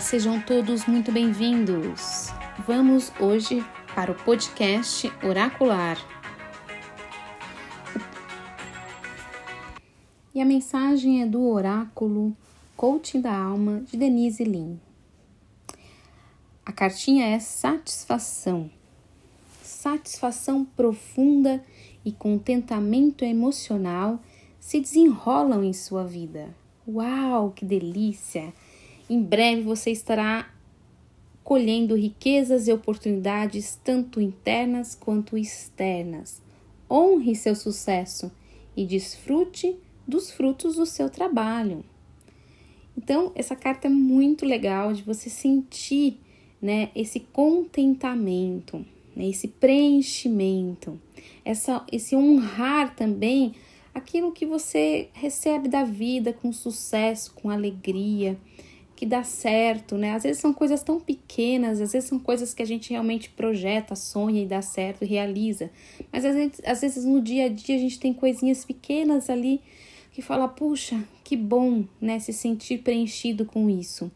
sejam todos muito bem-vindos. Vamos hoje para o podcast Oracular. E a mensagem é do oráculo Coaching da Alma de Denise Lin. A cartinha é satisfação. Satisfação profunda e contentamento emocional se desenrolam em sua vida. Uau, que delícia! Em breve você estará colhendo riquezas e oportunidades tanto internas quanto externas. Honre seu sucesso e desfrute dos frutos do seu trabalho. Então, essa carta é muito legal de você sentir, né, esse contentamento, né, esse preenchimento, essa, esse honrar também aquilo que você recebe da vida com sucesso, com alegria que dá certo, né? Às vezes são coisas tão pequenas, às vezes são coisas que a gente realmente projeta, sonha e dá certo realiza. Mas às vezes, às vezes no dia a dia a gente tem coisinhas pequenas ali que fala, puxa, que bom, né? Se sentir preenchido com isso.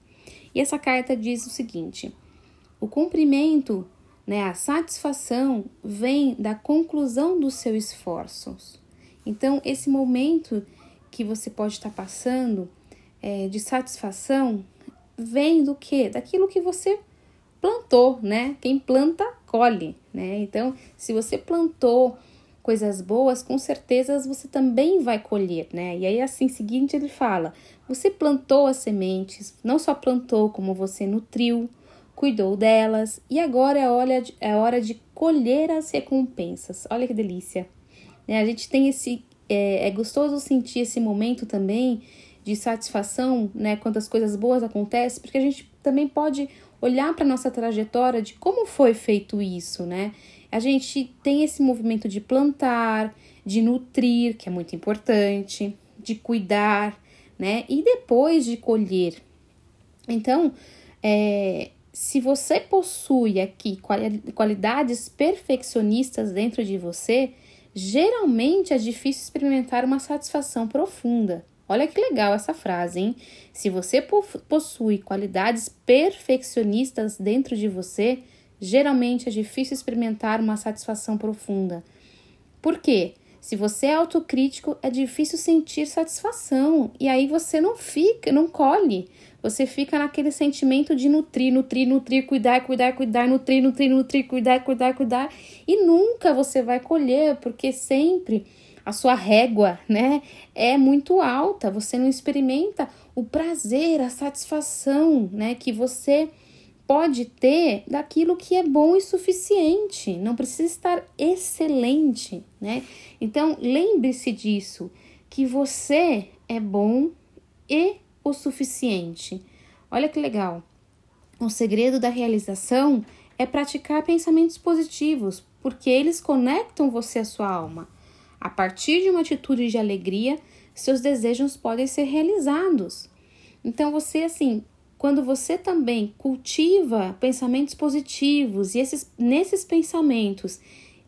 E essa carta diz o seguinte: o cumprimento, né, a satisfação vem da conclusão dos seus esforços. Então, esse momento que você pode estar passando é, de satisfação vem do que? Daquilo que você plantou, né? Quem planta, colhe, né? Então, se você plantou coisas boas, com certeza você também vai colher, né? E aí, assim, seguinte, ele fala: você plantou as sementes, não só plantou, como você nutriu, cuidou delas, e agora é hora de, é hora de colher as recompensas. Olha que delícia! Né? A gente tem esse. É, é gostoso sentir esse momento também de satisfação, né, quando as coisas boas acontecem, porque a gente também pode olhar para nossa trajetória de como foi feito isso, né? A gente tem esse movimento de plantar, de nutrir, que é muito importante, de cuidar, né? E depois de colher. Então, é, se você possui aqui qualidades perfeccionistas dentro de você, geralmente é difícil experimentar uma satisfação profunda. Olha que legal essa frase, hein? Se você possui qualidades perfeccionistas dentro de você, geralmente é difícil experimentar uma satisfação profunda. Por quê? Se você é autocrítico, é difícil sentir satisfação e aí você não fica, não colhe. Você fica naquele sentimento de nutrir, nutrir, nutrir, cuidar, cuidar, cuidar, nutrir, nutrir, nutrir, cuidar, cuidar, cuidar e nunca você vai colher, porque sempre a sua régua, né, é muito alta, você não experimenta o prazer, a satisfação, né, que você pode ter daquilo que é bom e suficiente, não precisa estar excelente, né? Então, lembre-se disso, que você é bom e o suficiente. Olha que legal. O segredo da realização é praticar pensamentos positivos, porque eles conectam você à sua alma. A partir de uma atitude de alegria, seus desejos podem ser realizados. Então, você, assim, quando você também cultiva pensamentos positivos e esses, nesses pensamentos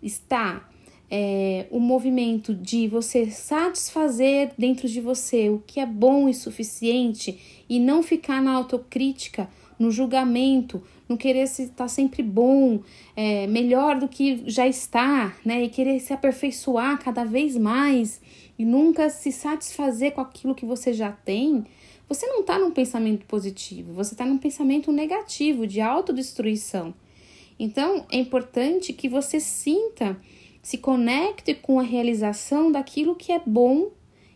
está é, o movimento de você satisfazer dentro de você o que é bom e suficiente e não ficar na autocrítica, no julgamento, no querer estar tá sempre bom, é, melhor do que já está, né? E querer se aperfeiçoar cada vez mais e nunca se satisfazer com aquilo que você já tem, você não está num pensamento positivo, você está num pensamento negativo, de autodestruição. Então, é importante que você sinta, se conecte com a realização daquilo que é bom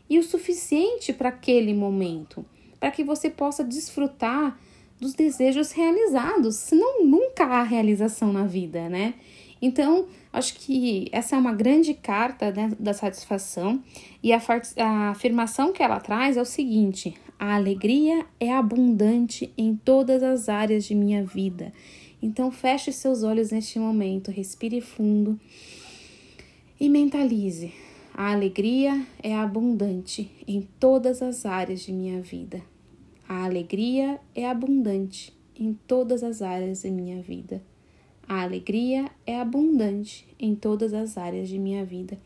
e o suficiente para aquele momento, para que você possa desfrutar dos desejos realizados, senão nunca há realização na vida, né? Então, acho que essa é uma grande carta né, da satisfação e a, a afirmação que ela traz é o seguinte: a alegria é abundante em todas as áreas de minha vida. Então, feche seus olhos neste momento, respire fundo e mentalize. A alegria é abundante em todas as áreas de minha vida. A alegria é abundante em todas as áreas de minha vida. A alegria é abundante em todas as áreas de minha vida.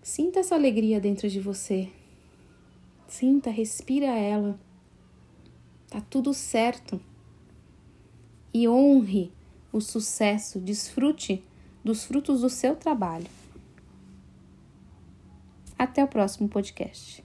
Sinta essa alegria dentro de você. Sinta, respira ela. Tá tudo certo. e honre o sucesso, desfrute dos frutos do seu trabalho. Até o próximo podcast.